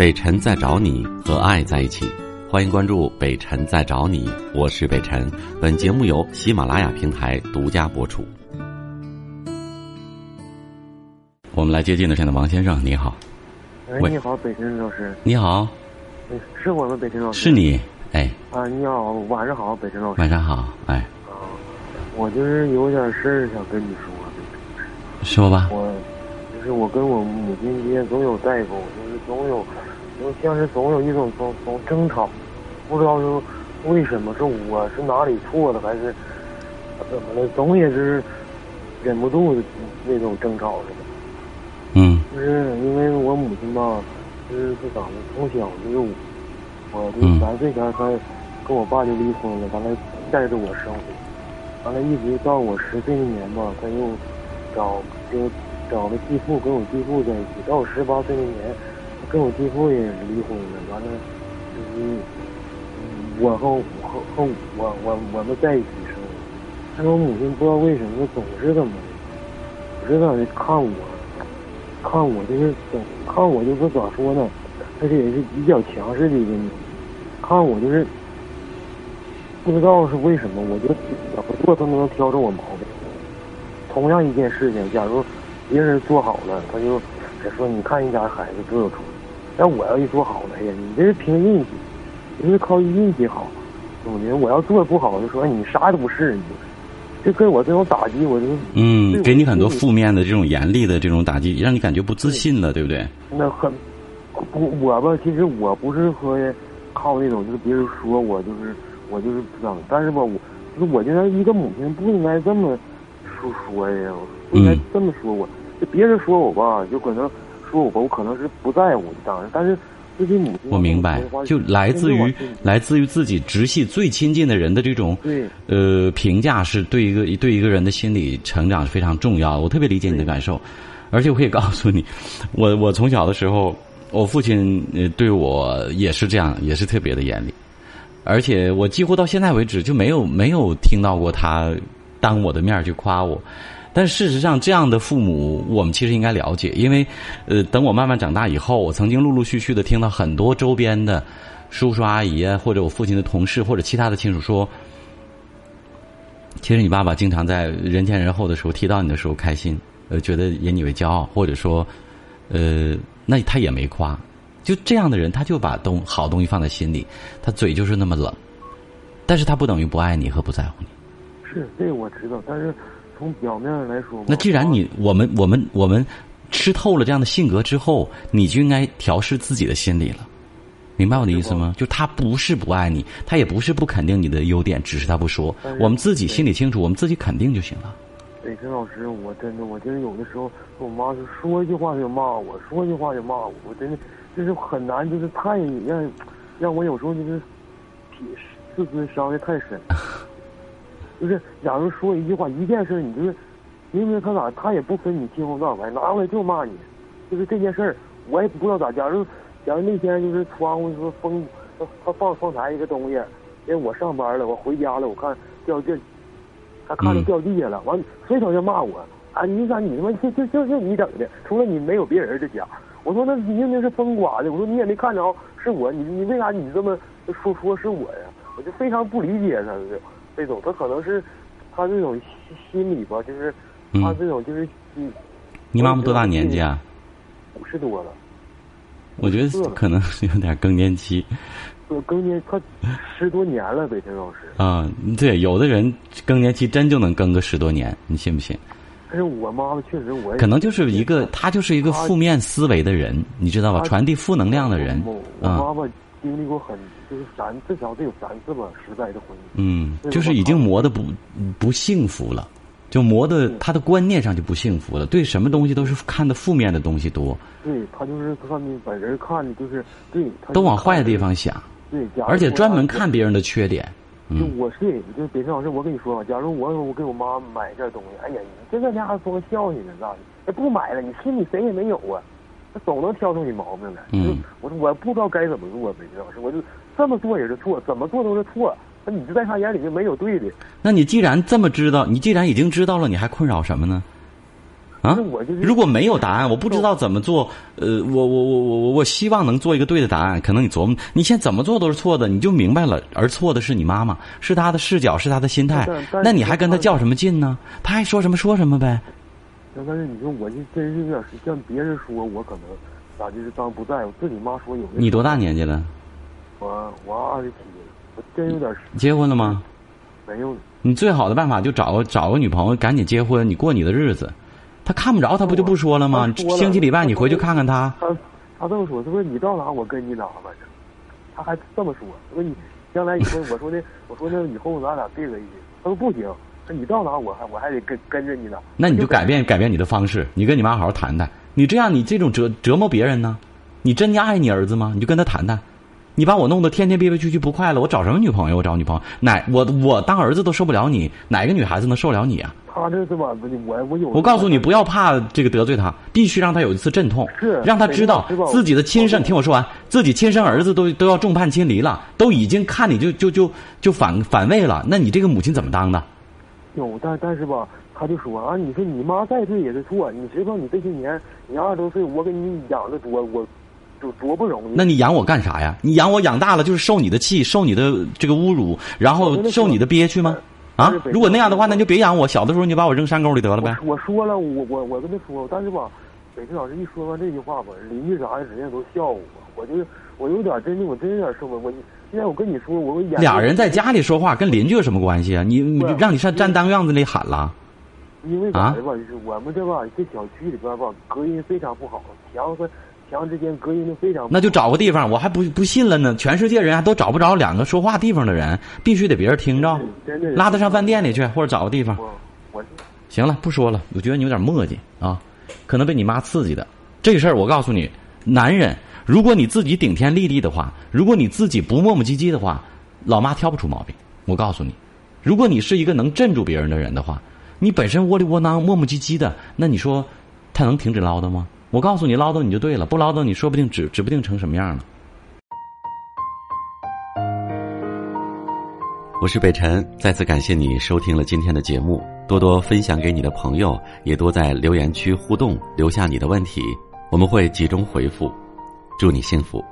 北辰在找你和爱在一起，欢迎关注北辰在找你，我是北辰。本节目由喜马拉雅平台独家播出。我们来接近的是王先生，你好。喂，你好，北辰老师。你好。是我们北辰老师。是你，哎。啊，你好，晚上好，北辰老师。晚上好，哎。啊，我就是有点事儿想跟你说。说吧。我就是我跟我母亲之间总有代沟，就是总有，就像是总有一种总总争吵，不知道是为什么，是我是哪里错了，还是怎么了？总也是忍不住的那种争吵似的。嗯。就是因为我母亲吧，就是是咋的？从小就是我，我就三岁前她跟我爸就离婚了，完了带着我生活，完了一直到我十岁那年吧，她又。找就找个继父，跟我继父在一起。到我十八岁那年，跟我继父也离婚了。完了，就是我和和和我我我们在一起生活。但是我母亲不知道为什么总是这么，总是在那看我，看我就是总看我就是咋说呢？而且也是比较强势的一个女，看我就是不知道是为什么，我就怎么做都能挑着我毛病。同样一件事情，假如别人做好了，他就说：“你看人家孩子多有出息。”但我要一做好了，哎呀，你这是凭运气，你是靠运气好，怎么的？我要做不好，就说你啥都不是，你就跟我这种打击，我就嗯，给你很多负面的这种严厉的这种打击，让你感觉不自信了，对不对？那很不我吧，其实我不是说靠那种，就是别人说我就是我就是这样，但是吧，我就是我觉得一个母亲不应该这么。说说呀，应该这么说我，就别人说我吧，就可能说我吧，我可能是不在乎，当然，但是自己母亲，我明白，就来自于来自于自己直系最亲近的人的这种呃评价，是对一个对一个人的心理成长是非常重要的。我特别理解你的感受，而且我可以告诉你，我我从小的时候，我父亲呃对我也是这样，也是特别的严厉，而且我几乎到现在为止就没有没有听到过他。当我的面去夸我，但事实上，这样的父母我们其实应该了解，因为，呃，等我慢慢长大以后，我曾经陆陆续续的听到很多周边的叔叔阿姨啊，或者我父亲的同事或者其他的亲属说，其实你爸爸经常在人前人后的时候提到你的时候开心，呃，觉得以你为骄傲，或者说，呃，那他也没夸，就这样的人，他就把东好东西放在心里，他嘴就是那么冷，但是他不等于不爱你和不在乎你。是，这我知道，但是从表面上来说，那既然你我们我们我们吃透了这样的性格之后，你就应该调试自己的心理了，明白我的意思吗？就他不是不爱你，他也不是不肯定你的优点，只是他不说。我们自己心里清楚，我们自己肯定就行了。北辰老师，我真的，我就是有的时候，我妈就说一句话就骂我，说一句话就骂我，我真的就是很难，就是太让让我有时候就是体自尊伤的太深。就是，假如说一句话，一件事，你就是，明明他咋，他也不分你青红皂白，拿过来就骂你，就是这件事儿，我也不知道咋。假如，假如那天就是窗户说风，他他放窗台一个东西，因为我上班了，我回家了，我看掉地，他看着掉地下了，完随手就骂我，啊，你咋你他妈就就就就你整的，除了你没有别人这家。我说那明明是风刮的，我说你也没看着是我，你你为啥你这么说说是我呀？我就非常不理解他这。这种他可能是他这种心理吧，就是他这种就是嗯。你妈妈多大年纪啊？五十多了。我觉得可能是有点更年期。更年他十多年了，北辰老师。啊，对，有的人更年期真就能更个十多年，你信不信？但是我妈妈确实我。可能就是一个，她就是一个负面思维的人，你知道吧？传递负能量的人。我妈妈经历过很。就是咱至少得有三次吧，失败的婚姻。嗯，就是已经磨的不不幸福了，就磨的他的观念上就不幸福了，对什么东西都是看的负面的东西多。对他就是看的把人看的就是对，都往坏的地方想。对，而且专门看别人的缺点。就我是，就别辰老师，我跟你说吧，假如我我给我妈买件东西，哎呀，你这个家伙说笑你呢，咋的？那不买了，你心里谁也没有啊，他总能挑出你毛病来。嗯，我说我不知道该怎么做，北辰老师，我就。这么做也是错，怎么做都是错。那你就在他眼里就没有对的。那你既然这么知道，你既然已经知道了，你还困扰什么呢？啊，如果没有答案，我不知道怎么做。呃，我我我我我我希望能做一个对的答案。可能你琢磨，你现在怎么做都是错的，你就明白了。而错的是你妈妈，是她的视角，是她的心态。那你还跟她较什么劲呢？她爱说什么说什么呗。但是你说，我就真是有点像别人说，我可能咋就是当不在乎。自己妈说有。你多大年纪了？我我二十七，我真有点。结婚了吗？没有。你最好的办法就找个找个女朋友，赶紧结婚，你过你的日子。他看不着，他不就不说了吗？星期礼拜你回去看看他。他他这么说，他说你到哪我跟你哪吧。他还这么说，他说你将来以后，我说的，我说那以后咱俩对在一起。他说不行，那你到哪我还我还得跟跟着你呢。那你就改变改变你的方式，你跟你妈好好谈谈。你这样你这种折折磨别人呢？你真的爱你儿子吗？你就跟他谈谈。你把我弄得天天憋憋屈屈不快乐，我找什么女朋友？我找女朋友哪？我我当儿子都受不了你，哪个女孩子能受了你啊？他这是吧？我我有。我告诉你，不要怕这个得罪他，必须让他有一次阵痛，是让他知道自己的亲生。听我说完，自己亲生儿子都都要众叛亲离了，都已经看你就就就就反反胃了。那你这个母亲怎么当的？有，但但是吧，他就说啊，你说你妈再对也是错，你知道你这些年你二十多岁，我给你养的多，我。就多不容易。那你养我干啥呀？你养我养大了就是受你的气，受你的这个侮辱，然后受你的憋屈吗？啊！如果那样的话，那就别养我。小的时候你就把我扔山沟里得了呗。我说了，我我我跟他说，但是吧，北京老师一说完这句话吧，邻居啥的人家都笑我。我就我有点真的，我真有点受不了。我现在我跟你说，我俩人在家里说话，跟邻居有什么关系啊？你你让你上站当院子里喊了？因为啥的吧？就是我们这吧，这小区里边吧，隔音非常不好，墙和。墙之间隔音就非常，那就找个地方，我还不不信了呢。全世界人还都找不着两个说话地方的人，必须得别人听着，拉他上饭店里去，或者找个地方。行了，不说了。我觉得你有点磨叽啊，可能被你妈刺激的。这事儿我告诉你，男人，如果你自己顶天立地的话，如果你自己不磨磨唧唧的话，老妈挑不出毛病。我告诉你，如果你是一个能镇住别人的人的话，你本身窝里窝囊、磨磨唧唧的，那你说他能停止唠叨吗？我告诉你，唠叨你就对了，不唠叨你说不定指指不定成什么样了。我是北辰，再次感谢你收听了今天的节目，多多分享给你的朋友，也多在留言区互动，留下你的问题，我们会集中回复。祝你幸福。